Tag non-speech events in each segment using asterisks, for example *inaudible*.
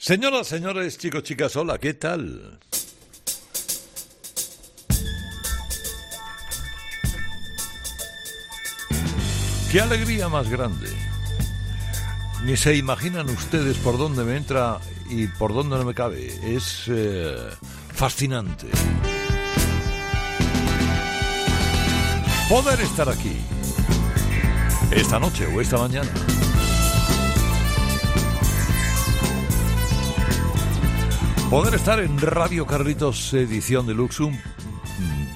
Señoras, señores, chicos, chicas, hola, ¿qué tal? ¡Qué alegría más grande! Ni se imaginan ustedes por dónde me entra y por dónde no me cabe. Es eh, fascinante. Poder estar aquí. Esta noche o esta mañana. Poder estar en Radio Carlitos Edición Deluxe, un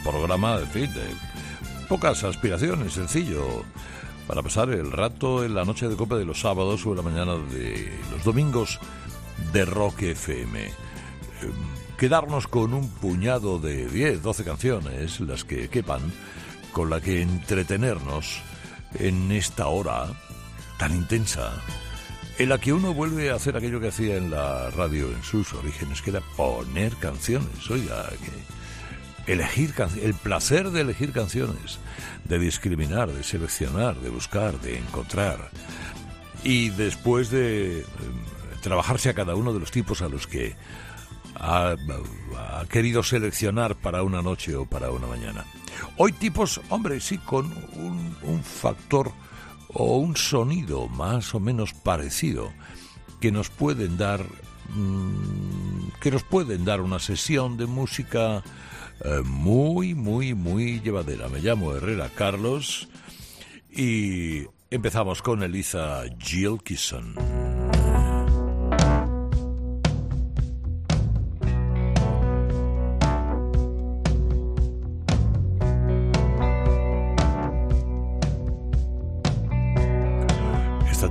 programa de, fin, de pocas aspiraciones, sencillo, para pasar el rato en la noche de copa de los sábados o en la mañana de los domingos de Rock FM. Eh, quedarnos con un puñado de 10, 12 canciones, las que quepan, con la que entretenernos en esta hora tan intensa en la que uno vuelve a hacer aquello que hacía en la radio en sus orígenes, que era poner canciones. Oiga, que elegir el placer de elegir canciones, de discriminar, de seleccionar, de buscar, de encontrar. Y después de eh, trabajarse a cada uno de los tipos a los que ha, querido seleccionar para una noche o para una mañana. Hoy tipos, hombre, sí, con un, un factor o un sonido más o menos parecido que nos pueden dar mm, que nos pueden dar una sesión de música eh, muy muy muy llevadera. Me llamo Herrera Carlos y empezamos con Elisa Gilkison.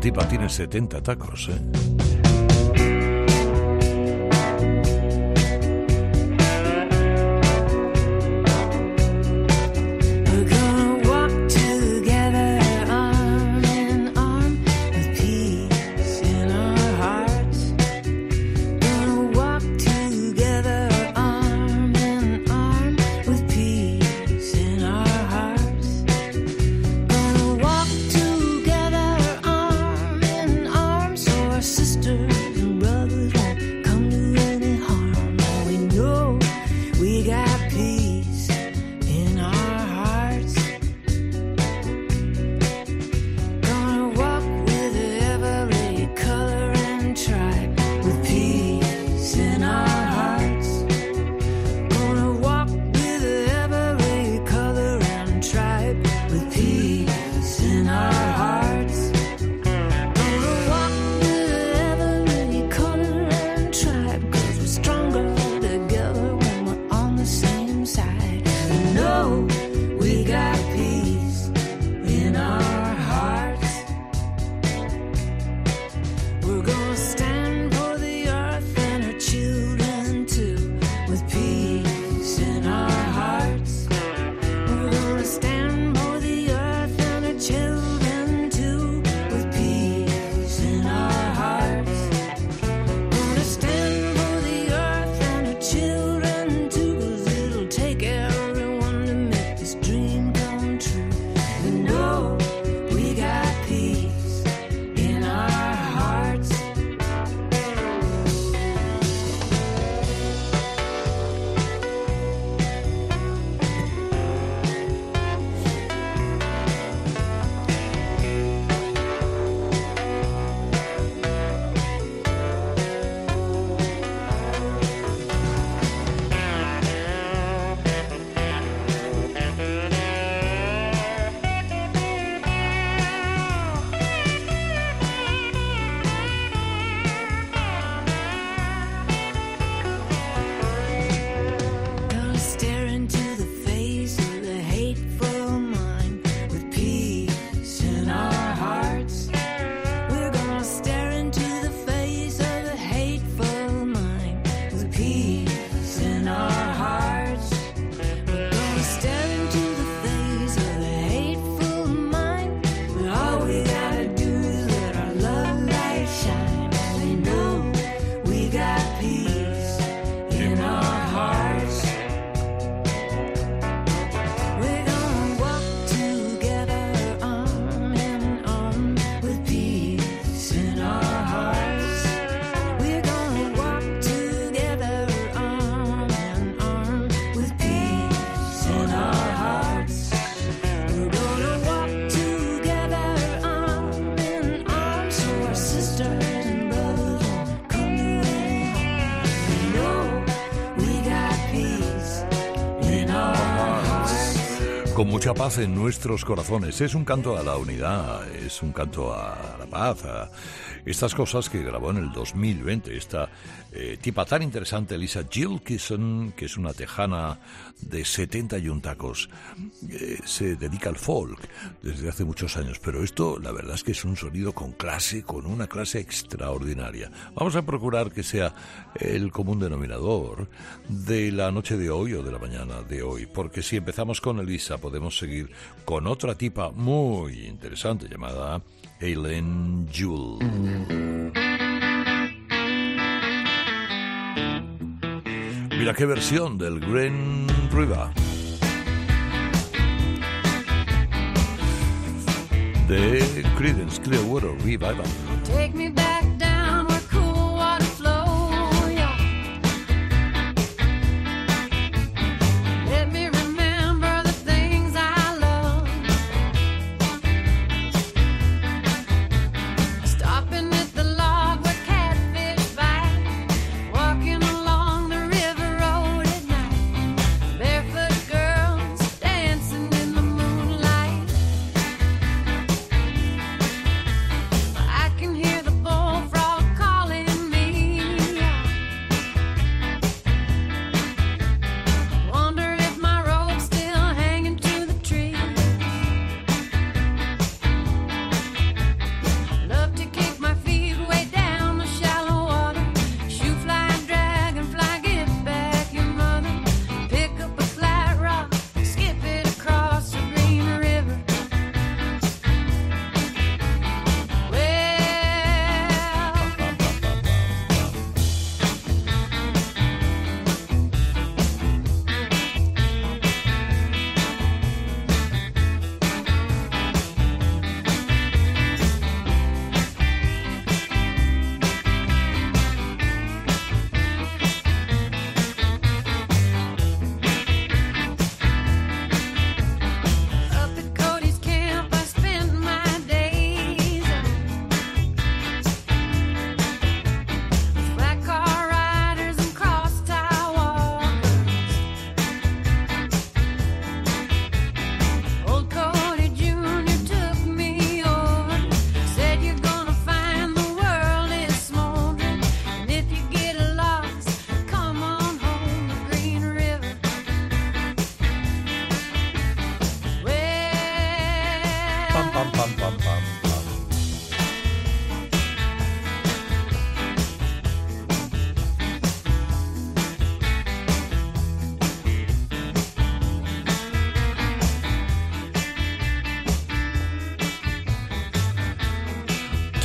Tipa tiene 70 tacos, ¿eh? Con mucha paz en nuestros corazones. Es un canto a la unidad, es un canto a la paz, estas cosas que grabó en el 2020 esta eh, tipa tan interesante, Lisa Gilkison, que es una tejana de 71 tacos. Eh, se dedica al folk desde hace muchos años, pero esto la verdad es que es un sonido con clase, con una clase extraordinaria. Vamos a procurar que sea el común denominador de la noche de hoy o de la mañana de hoy, porque si empezamos con Elisa podemos seguir con otra tipa muy interesante llamada Eileen Jewell. Mira qué versión del Green River. De Creedence Clearwater Revival. Take me back.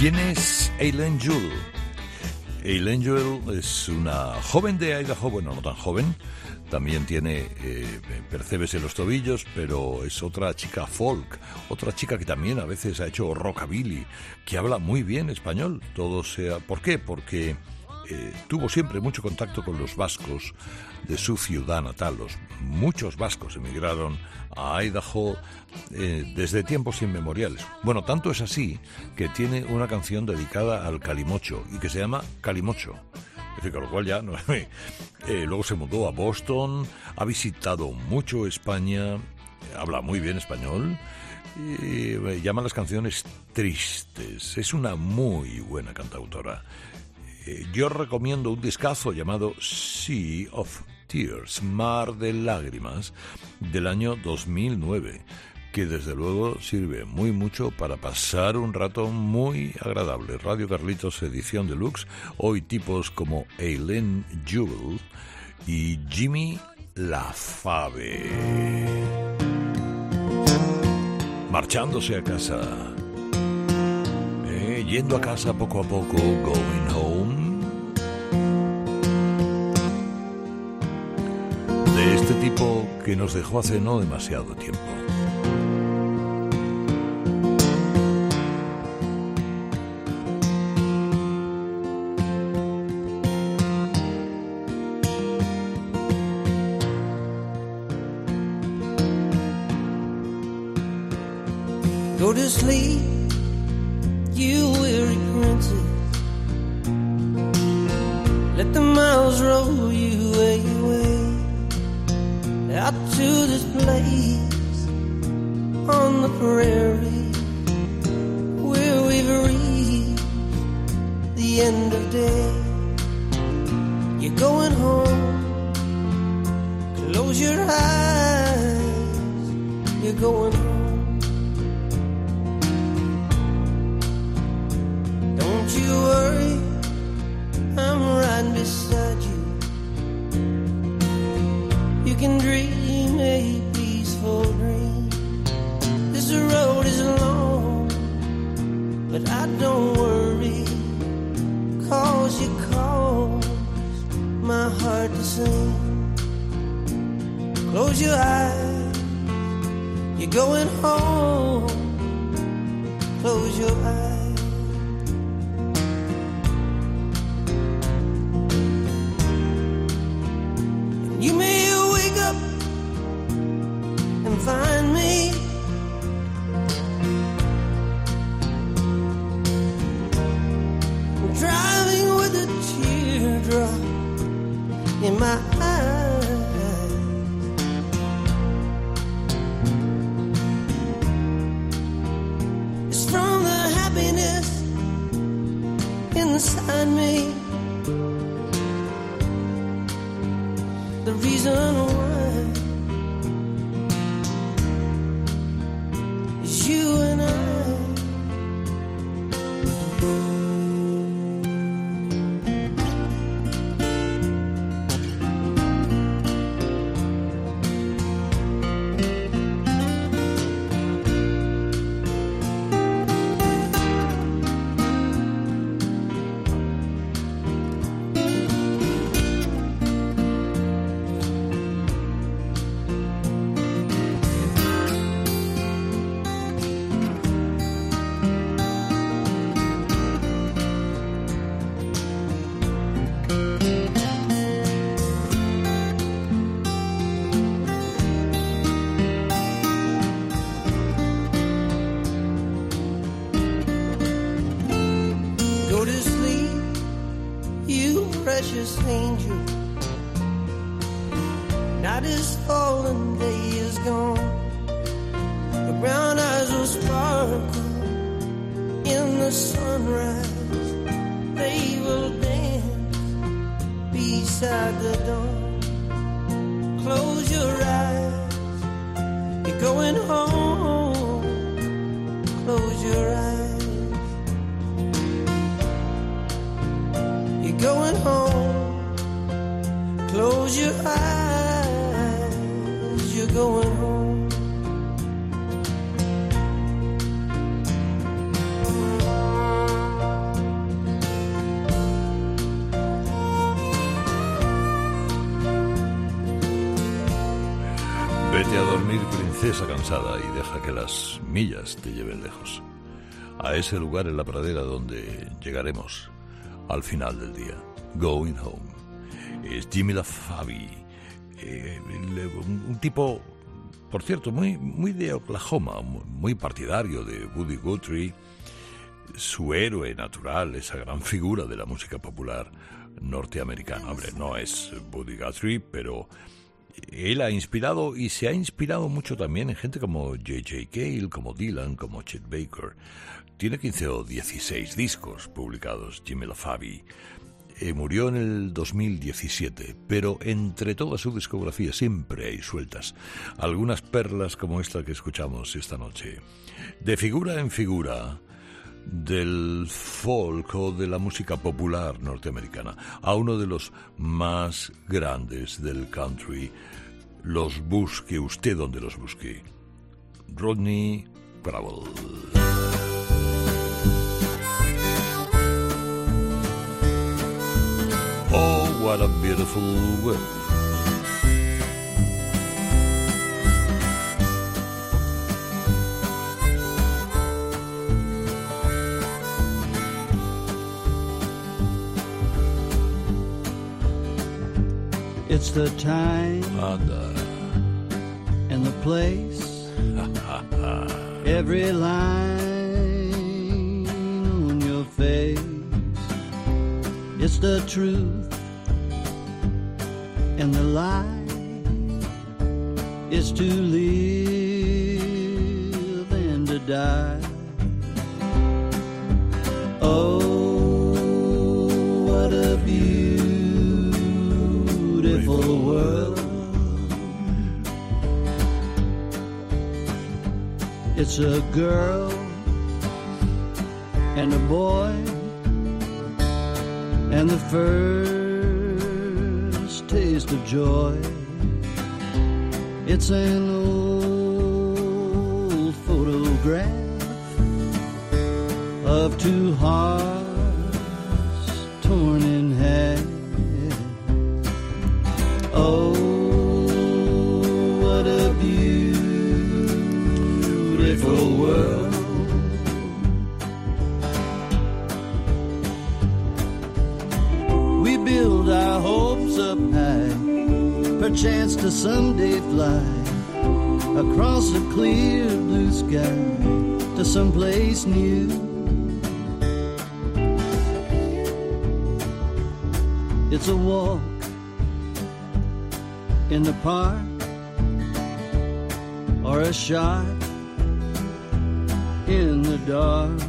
¿Quién es Eileen Jewell? Eileen Jewell es una joven de Idaho, bueno, no tan joven, también tiene eh, percebes en los tobillos, pero es otra chica folk, otra chica que también a veces ha hecho rockabilly, que habla muy bien español. Todo sea, ¿por qué? Porque eh, tuvo siempre mucho contacto con los vascos de su ciudad natal. Los, muchos vascos emigraron a Idaho eh, desde tiempos inmemoriales. Bueno, tanto es así que tiene una canción dedicada al calimocho y que se llama Calimocho. Es lo cual ya *laughs* eh, luego se mudó a Boston, ha visitado mucho España, habla muy bien español y llama las canciones tristes. Es una muy buena cantautora. Eh, yo recomiendo un discazo llamado Sea of Tears, Mar de Lágrimas, del año 2009, que desde luego sirve muy mucho para pasar un rato muy agradable. Radio Carlitos edición deluxe, hoy tipos como Eileen Jewell y Jimmy Lafave. Marchándose a casa eh, yendo a casa poco a poco, going home. De este tipo que nos dejó hace no demasiado tiempo. This place on the prairie where we've reached the end of day. You're going home, close your eyes, you're going home. Don't you worry, I'm right beside you. You can dream I don't worry, cause you cause my heart to sing. Close your eyes, you're going home. Close your eyes. Y deja que las millas te lleven lejos. A ese lugar en la pradera donde llegaremos al final del día. Going Home. Es Jimmy LaFavi, eh, un, tipo, por cierto, muy, muy de Oklahoma, mu- muy partidario de Woody Guthrie, su héroe natural, esa gran figura de la música popular norteamericana. Hombre, no es Woody Guthrie, pero él ha inspirado y se ha inspirado mucho también en gente como J.J. Cale, como Dylan, como Chet Baker. Tiene 15 o 16 discos publicados, Jimmy LaFavi. Eh, murió en el 2017, pero entre toda su discografía siempre hay sueltas algunas perlas como esta que escuchamos esta noche. De figura en figura, del folk o de la música popular norteamericana a uno de los más grandes del country. Los busque usted donde los busque. Rodney Crowell. Oh, what a beautiful world. It's the time and the place. *laughs* Every line on your face. It's the truth and the lie is to live and to die. Oh, world. It's a girl and a boy and the first taste of joy. It's an old photograph of two hearts torn in perchance to someday fly across a clear blue sky to someplace new. It's a walk in the park or a shot in the dark.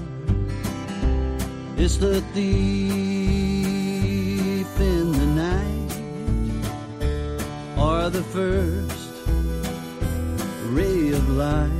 It's the thief the first ray of light.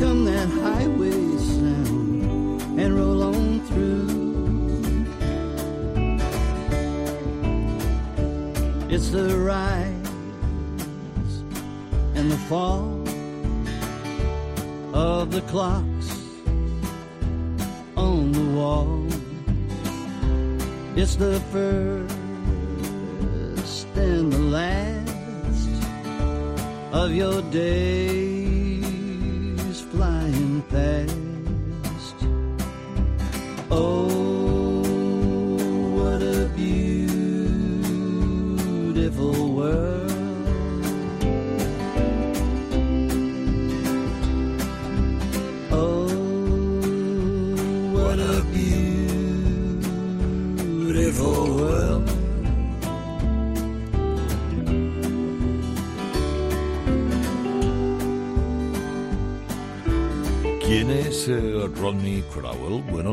Become that highway sound, and roll on through. It's the rise and the fall of the clocks on the wall. It's the first and the last of your days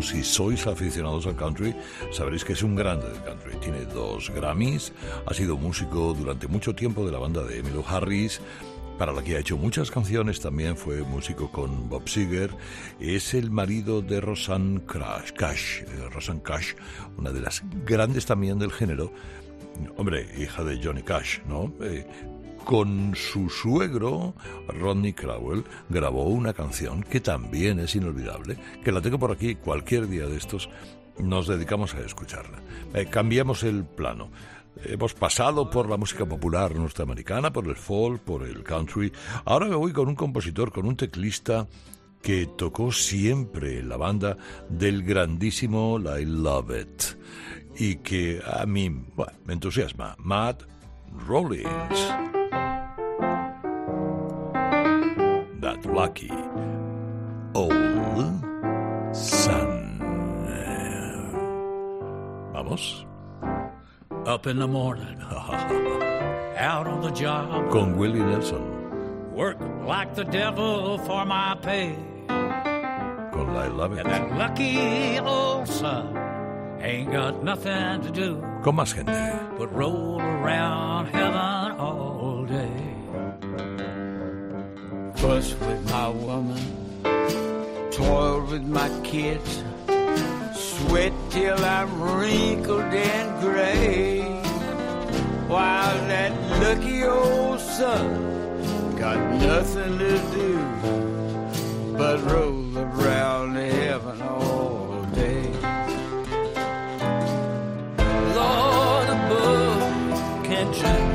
si sois aficionados al country, sabréis que es un grande del country. Tiene dos Grammys, ha sido músico durante mucho tiempo de la banda de Emilio Harris, para la que ha hecho muchas canciones, también fue músico con Bob Seger, es el marido de Rosanne Cash, eh, Rosanne Cash, una de las grandes también del género, hombre, hija de Johnny Cash, ¿no? Eh, con su suegro, Rodney Crowell, grabó una canción que también es inolvidable, que la tengo por aquí cualquier día de estos, nos dedicamos a escucharla. Eh, cambiamos el plano. Hemos pasado por la música popular norteamericana, por el folk, por el country. Ahora me voy con un compositor, con un teclista que tocó siempre la banda del grandísimo I Love It y que a mí me entusiasma, Matt Rollins. Lucky old sun. Vamos. Up in the morning, *laughs* out on the job, Con Willie Nelson, work like the devil for my pay. con I Love It. And that lucky old son ain't got nothing to do Con más gente. but roll around heaven all day. Fuss with my woman, toil with my kids, sweat till I'm wrinkled and gray. While that lucky old son got nothing to do but roll around around heaven all day. Lord above, can't you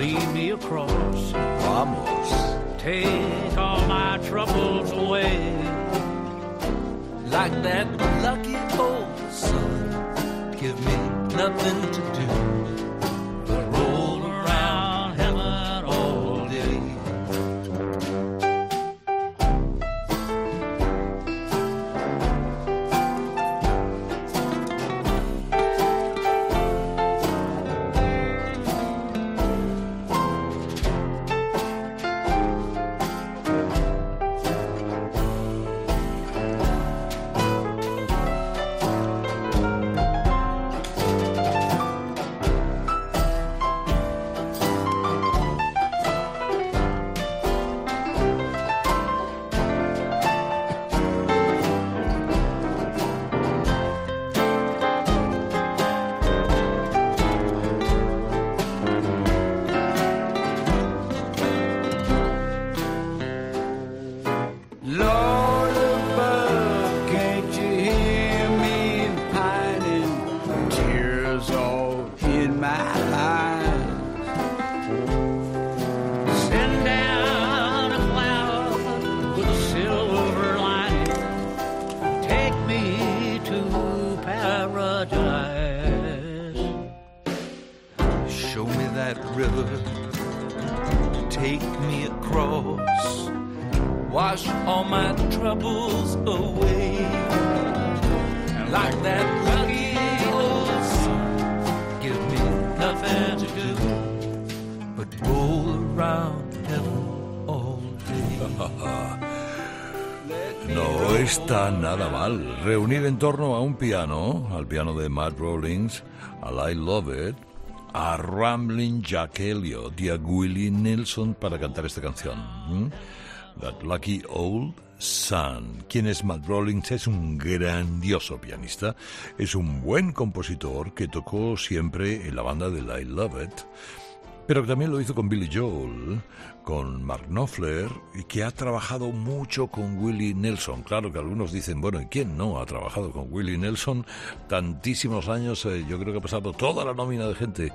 Lead me across. Vamos. Take all my troubles away. like that lucky old sun. Give me nothing to do that river, take me across. Wash all my troubles away. Like that lucky old give me nothing to do but roll around heaven all day. *laughs* No está nada mal reunir en torno a un piano, al piano de Matt Rollins, al I Love It, a Rambling Jack Elliott y a Willie Nelson para cantar esta canción. That Lucky Old Sun. ¿Quién es Matt Rollins? Es un grandioso pianista, es un buen compositor que tocó siempre en la banda del I Love It pero también lo hizo con Billy Joel, con Mark Knopfler y que ha trabajado mucho con Willie Nelson. Claro que algunos dicen, bueno, ¿y quién no ha trabajado con Willie Nelson? Tantísimos años, eh, yo creo que ha pasado toda la nómina de gente.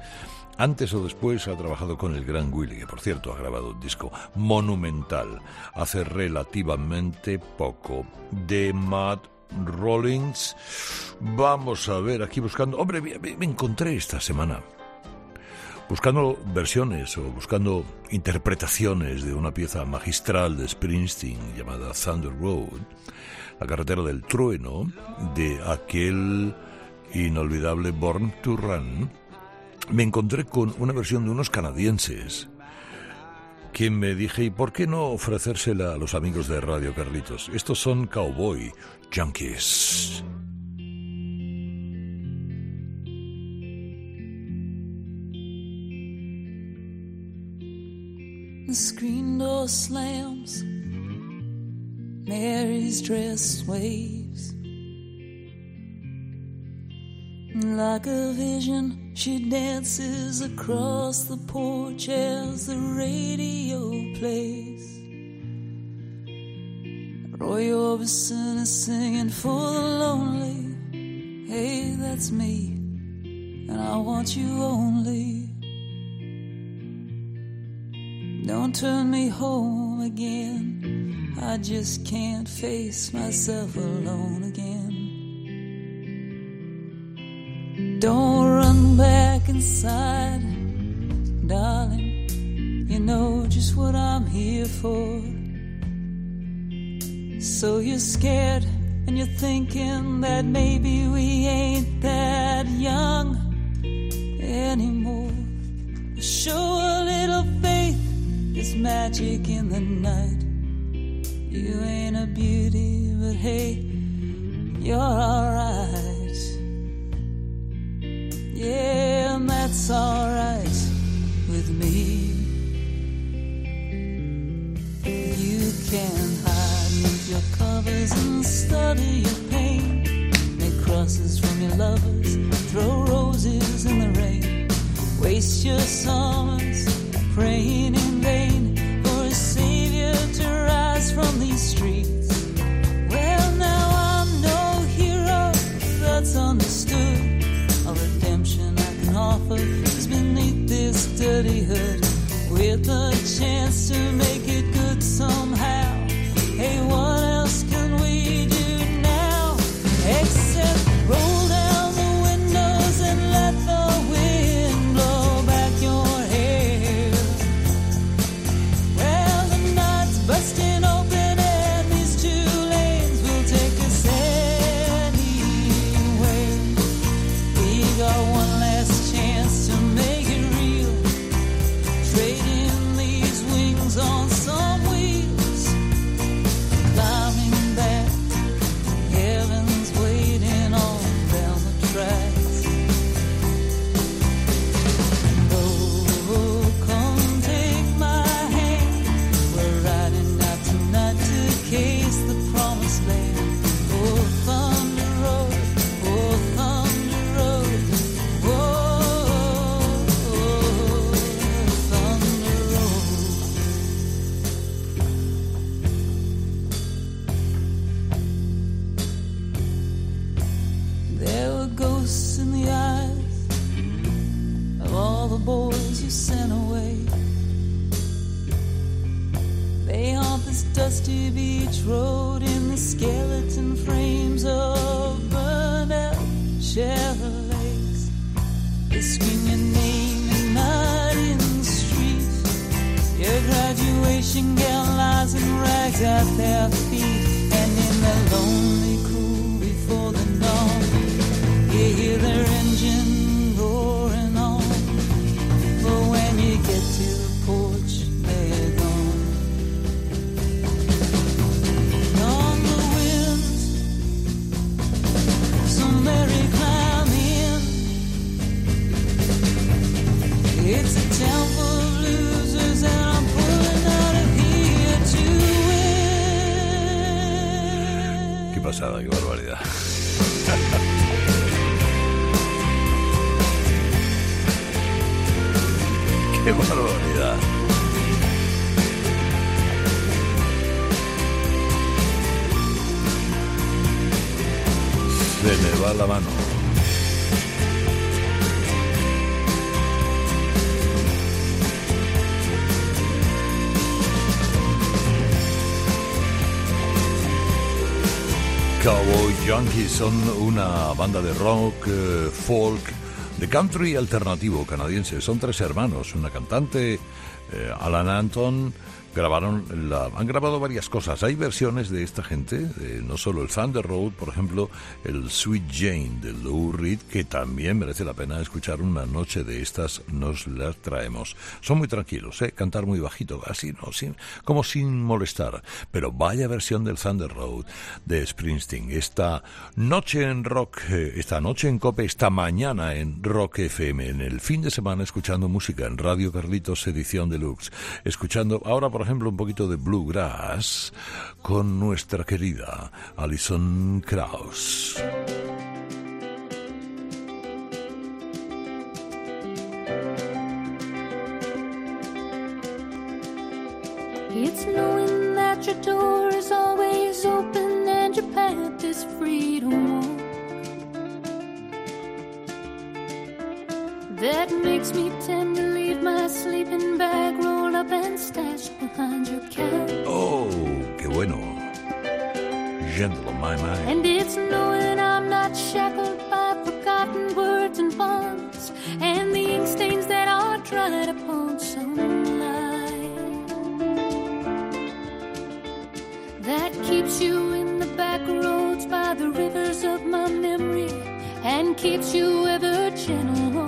Antes o después ha trabajado con el gran Willie, que por cierto ha grabado un disco monumental hace relativamente poco. De Matt Rollins, vamos a ver aquí buscando... Hombre, me encontré esta semana buscando versiones o buscando interpretaciones de una pieza magistral de Springsteen llamada Thunder Road, la carretera del trueno, de aquel inolvidable Born to Run, me encontré con una versión de unos canadienses que me dije, ¿y por qué no ofrecérsela a los amigos de Radio Carlitos? Estos son Cowboy Junkies. The screen door slams. Mary's dress waves. Like a vision, she dances across the porch as the radio plays. Roy Orbison is singing for the lonely. Hey, that's me, and I want you only. Turn me home again. I just can't face myself alone again. Don't run back inside, darling. You know just what I'm here for. So you're scared and you're thinking that maybe we ain't that young anymore. Show a little faith, magic in the night. You ain't a beauty, but hey, you're alright. Yeah, and that's alright with me. You can hide with your covers and study your pain. Make crosses from your lovers, throw roses in the rain. Waste your summers praying in vain. Dirty hood with a chance to make it you son una banda de rock, eh, folk, de country alternativo canadiense. Son tres hermanos, una cantante, eh, Alan Anton, grabaron la, han grabado varias cosas. Hay versiones de esta gente, de no solo el Thunder Road, por ejemplo, el Sweet Jane de Lou Reed, que también merece la pena escuchar una noche de estas, nos las traemos. Son muy tranquilos, ¿eh? cantar muy bajito, así, no, sin, como sin molestar. Pero vaya versión del Thunder Road de Springsteen. Esta noche en rock, eh, esta noche en Cope, esta mañana en Rock FM, en el fin de semana escuchando música en Radio Carlitos Edición Deluxe. Escuchando ahora, por ejemplo, un poquito de Bluegrass con nuestra querida Alison Krauss. It's knowing that your door is always open and your path is free to walk. That makes me tend to leave my sleeping bag rolled up and stashed. Oh, qué bueno. Gentle on my mind. And it's knowing I'm not shackled by forgotten words and bonds and the ink stains that are dried upon some line. That keeps you in the back roads by the rivers of my memory and keeps you ever gentle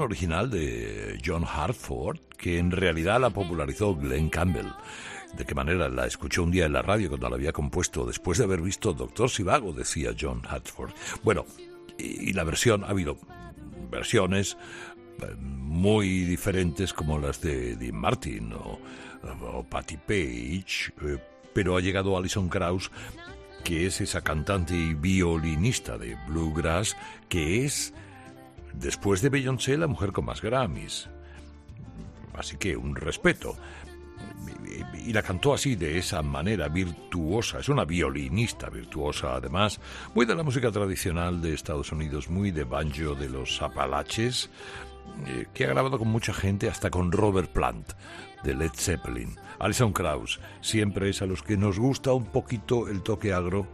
original de John Hartford que en realidad la popularizó Glenn Campbell. ¿De qué manera? La escuchó un día en la radio cuando la había compuesto después de haber visto Doctor Sivago, decía John Hartford. Bueno, y, la versión, ha habido versiones eh, muy diferentes como las de Dean Martin o, o Patti Page, eh, pero ha llegado Alison Krauss que es esa cantante y violinista de bluegrass, que es, después de Beyoncé, la mujer con más Grammys. Así que un respeto. Y la cantó así, de esa manera virtuosa. Es una violinista virtuosa, además, muy de la música tradicional de Estados Unidos, muy de banjo de los Apalaches, eh, que ha grabado con mucha gente, hasta con Robert Plant, de Led Zeppelin. Alison Krauss, siempre es a los que nos gusta un poquito el toque agro,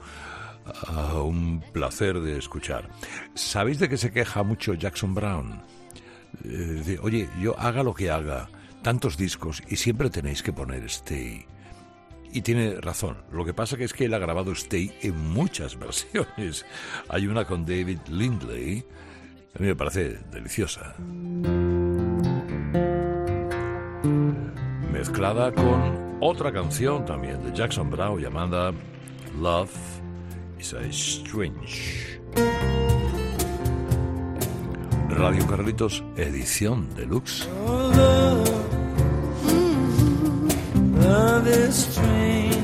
ah, un placer de escuchar. ¿Sabéis de qué se queja mucho Jackson Brown? Eh, de, Oye, yo haga lo que haga, tantos discos y siempre tenéis que poner Stay. Y tiene razón. Lo que pasa que es que él ha grabado Stay en muchas *laughs* versiones. Hay una con David Lindley. A mí me parece deliciosa. Mezclada con otra canción también de Jackson Brown llamada Love is a Strange. Radio Carlitos, edición deluxe. Oh, love, love is strange.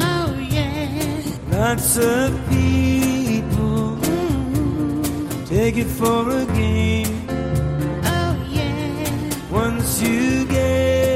Oh, yeah. Lots of people take it for a game. Oh, yeah. Once you get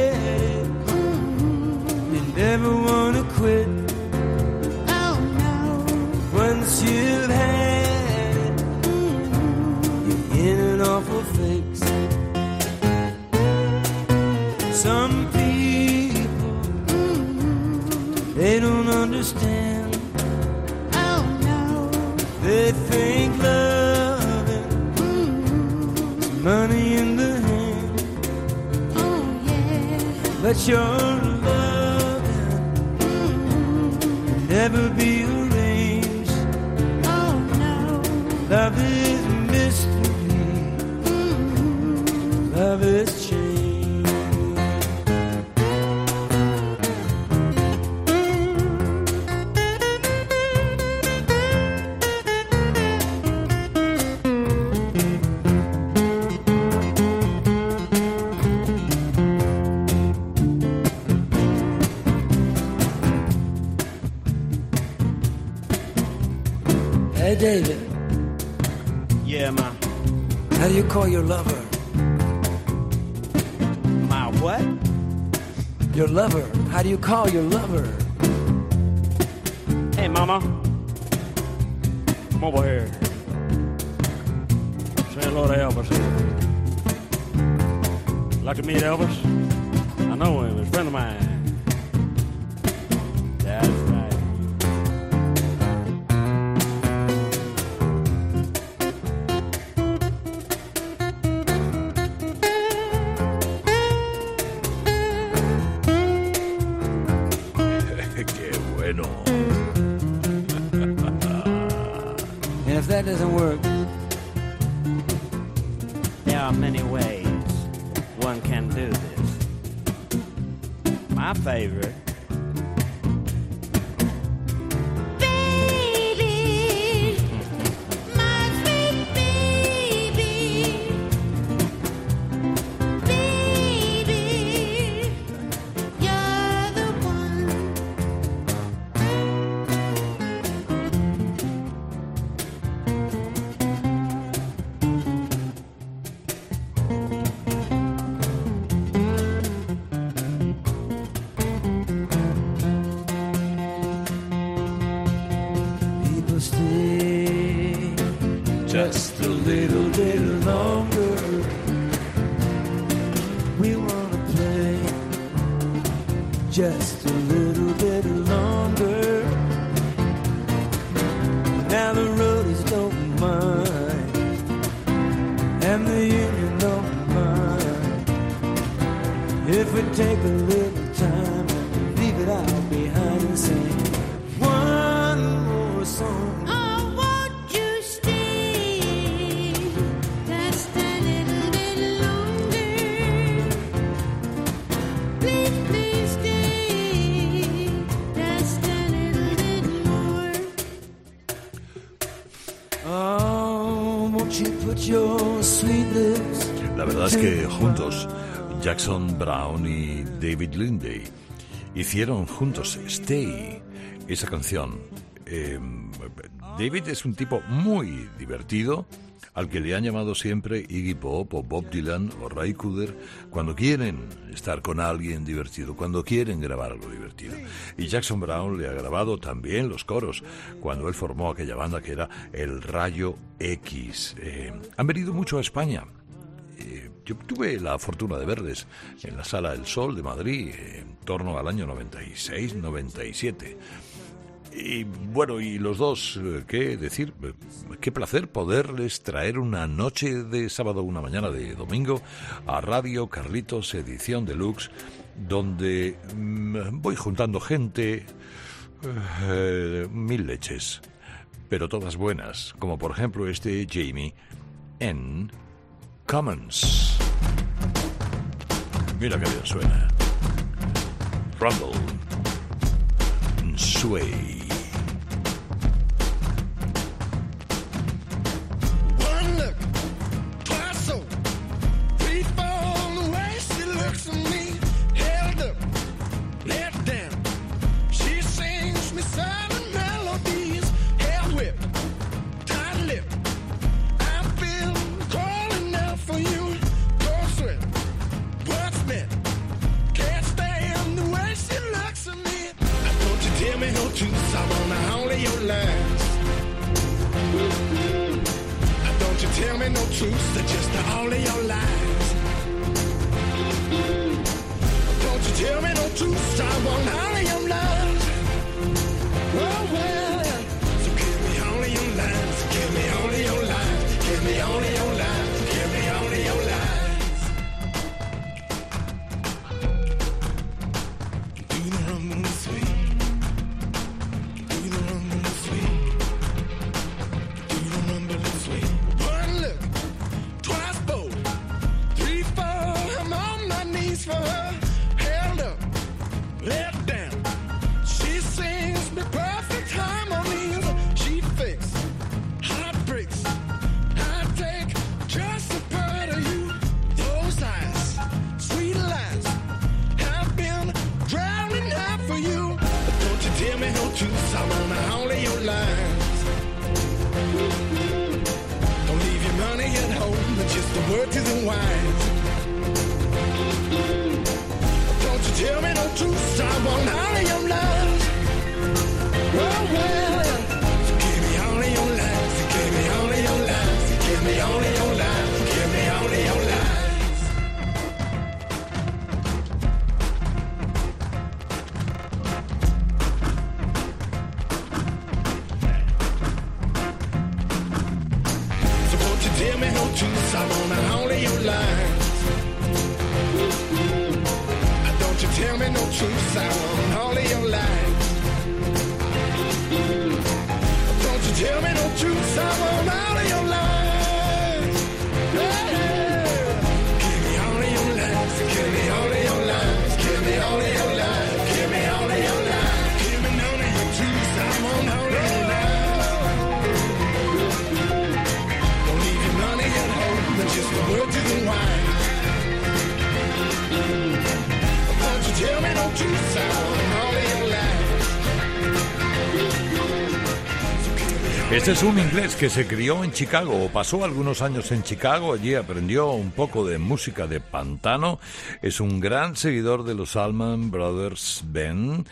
you call your lover? That doesn't work, There are many ways one can do this. My favorite. Que juntos, Jackson Brown y David Lindley hicieron juntos Stay, esa canción. Eh, David es un tipo muy divertido, al que le han llamado siempre Iggy Pop o Bob Dylan o Ray Cooder cuando quieren estar con alguien divertido, cuando quieren grabar algo divertido. Y Jackson Brown le ha grabado también los coros cuando él formó aquella banda que era El Rayo X. Eh, han venido mucho a España. Yo tuve la fortuna de verles en la Sala del Sol de Madrid en torno al año 96-97. Y bueno, y los dos, eh, qué decir, Eh, qué placer poderles traer una noche de sábado, una mañana de domingo a Radio Carlitos Edición Deluxe, donde mm, voy juntando gente, eh, mil leches, pero todas buenas, como por ejemplo este Jamie en Commons. Mira que bien suena. Rumble. Sway. Don't you tell me no truth, they're just all of your lies. Don't you tell me no truth, I want all of your lies. The work isn't wise. Don't you tell me no truth, I won't honor your lies. Well, well, give me all of your lies, give me all of your lies, give me all of your Es un inglés que se crió en Chicago o pasó algunos años en Chicago. Allí aprendió un poco de música de pantano. Es un gran seguidor de los Allman Brothers Band.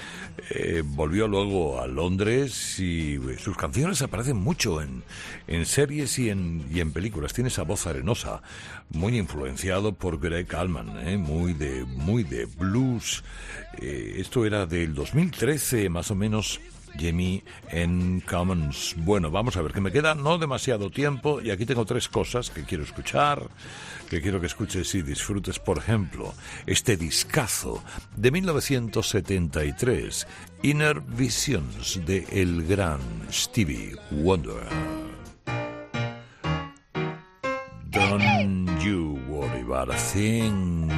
Eh, volvió luego a Londres y sus canciones aparecen mucho en, en series y en, y en películas. Tiene esa voz arenosa, muy influenciado por Greg Allman, eh, muy, de, muy de blues. Eh, esto era del 2013 más o menos. Jimmy en Commons. Bueno, vamos a ver, que me queda no demasiado tiempo y aquí tengo tres cosas que quiero escuchar, que quiero que escuches y disfrutes. Por ejemplo, este discazo de 1973, Inner Visions de el gran Stevie Wonder. Don't you worry about a thing,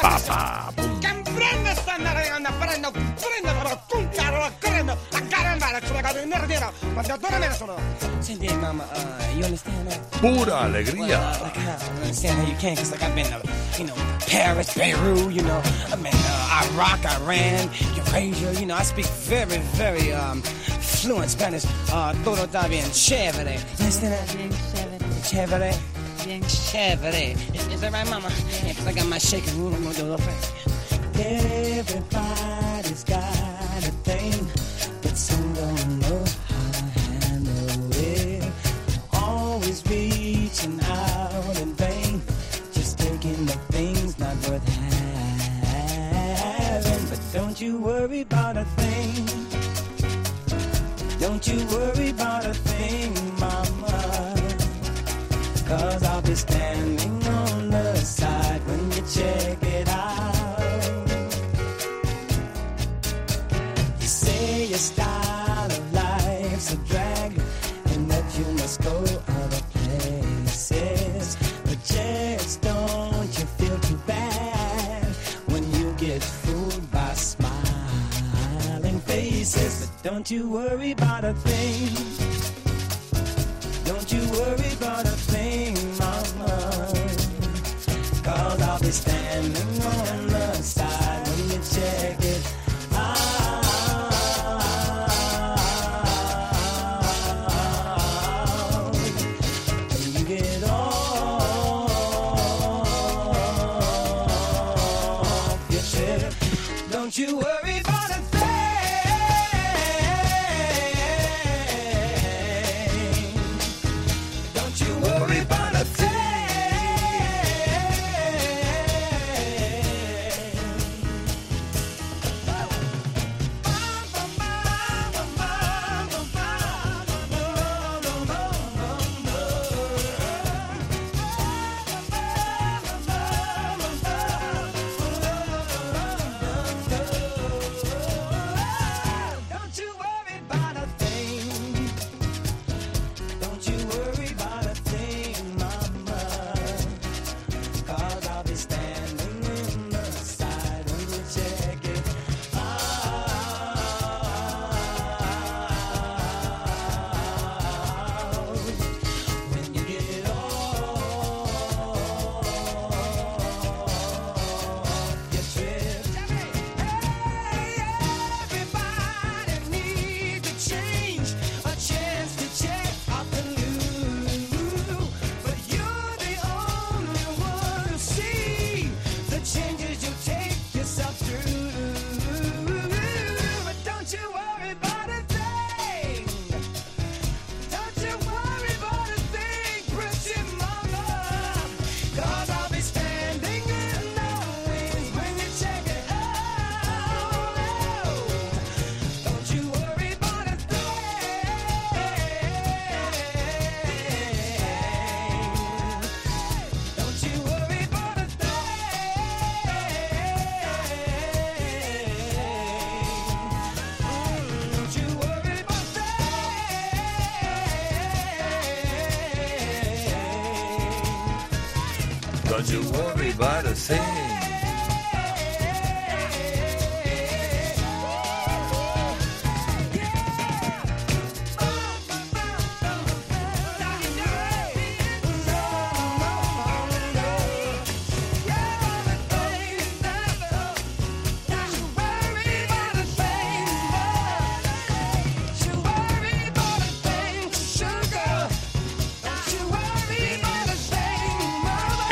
papa. Pum. Che prende sta andando prendo prendo però tu caro prendo la caramba sulla casa in nero ma da dove me ne sono? Senti mama uh, you understand that Pura alegría. Well, like, I don't understand how you can cause like I've been to you know Paris Beirut you know. I've been uh, Iraq Iran Eurasia you know. I speak very very um fluent Spanish. Uh todo está bien chévere. You understand that Bien chévere, chévere bien chévere is, that right mama cause I got my shaking room I'm gonna Everybody's got a thing, but some don't know how to handle it. Always reaching out in vain, just taking the things not worth having. But don't you worry about a thing. Don't you worry about a thing, standing on the side when you check it out. You say your style of life's a drag and that you must go other places. But just don't you feel too bad when you get fooled by smiling faces. But don't you worry about a thing. Don't you worry about a Standing on the side. When you check about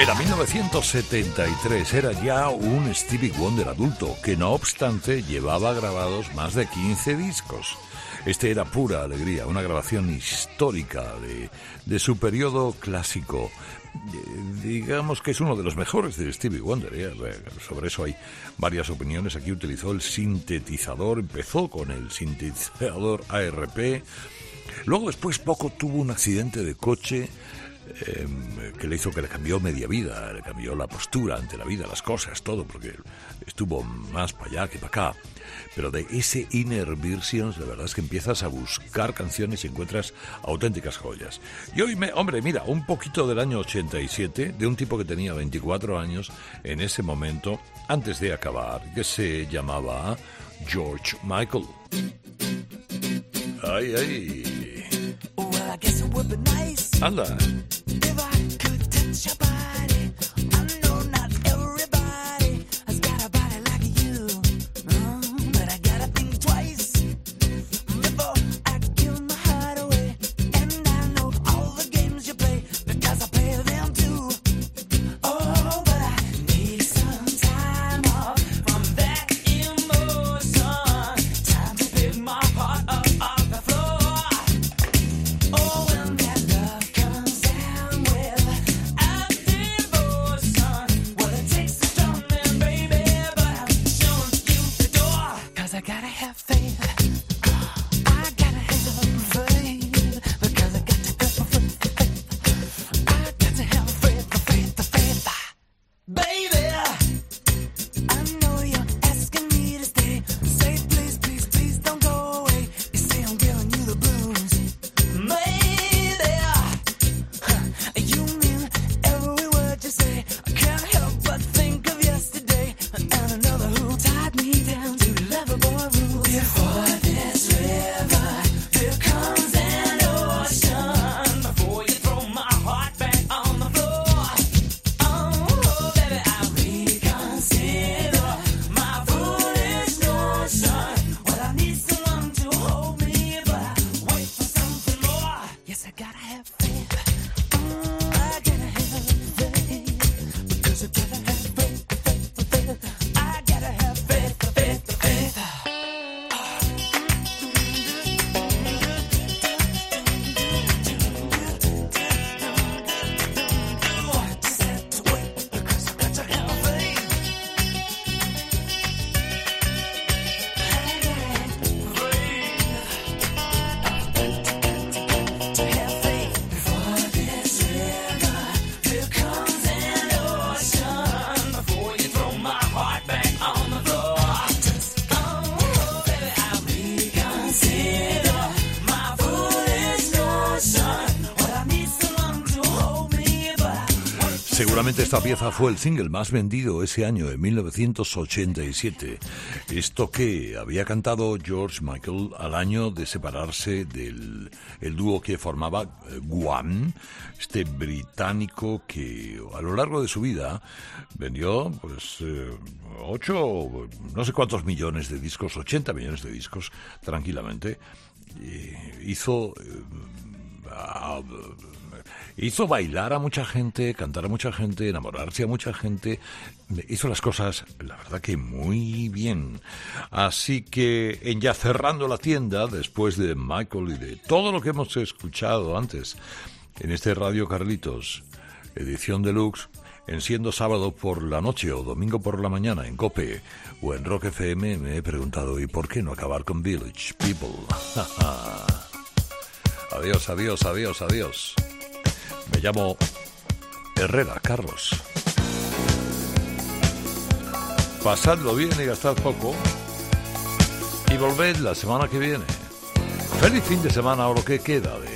Era 1973, era ya un Stevie Wonder adulto, que no obstante llevaba grabados más de 15 discos. Este era pura alegría, una grabación histórica de, de su periodo clásico. Eh, Digamos que es uno de los mejores de Stevie Wonder. ¿eh? Sobre eso hay varias opiniones. Aquí utilizó el sintetizador, empezó con el sintetizador ARP. Luego después poco tuvo un accidente de coche eh, que le hizo que le cambió media vida, le cambió la postura ante la vida, las cosas, todo, porque estuvo más para allá que para acá. Pero de ese Inner Versions, la verdad es que empiezas a buscar canciones y encuentras auténticas joyas. Y hoy, me, hombre, mira, un poquito del año 87, de un tipo que tenía 24 años en ese momento, antes de acabar, que se llamaba George Michael. Ay, ay. Well, I guess it would be nice Anda. if I could touch your body. Seguramente esta pieza fue el single más vendido ese año, en 1987. Esto que había cantado George Michael al año de separarse del el dúo que formaba eh, Guam, este británico que a lo largo de su vida vendió pues eh, no sé cuántos millones de discos, 80 millones de discos tranquilamente. Hizo eh, a- hizo bailar a mucha gente, cantar a mucha gente, enamorarse a mucha gente. Hizo las cosas, la verdad que muy bien. Así que, en ya cerrando la tienda, después de Michael y de todo lo que hemos escuchado antes en este Radio Carlitos, edición deluxe, en siendo sábado por la noche o domingo por la mañana en Cope o en Rock FM, me he preguntado, ¿y por qué no acabar con Village People? *laughs* adiós, adiós, adiós, adiós. Me llamo Herrera Carlos. Pasadlo bien y gastad poco. Y volved la semana que viene. Feliz fin de semana o lo que queda de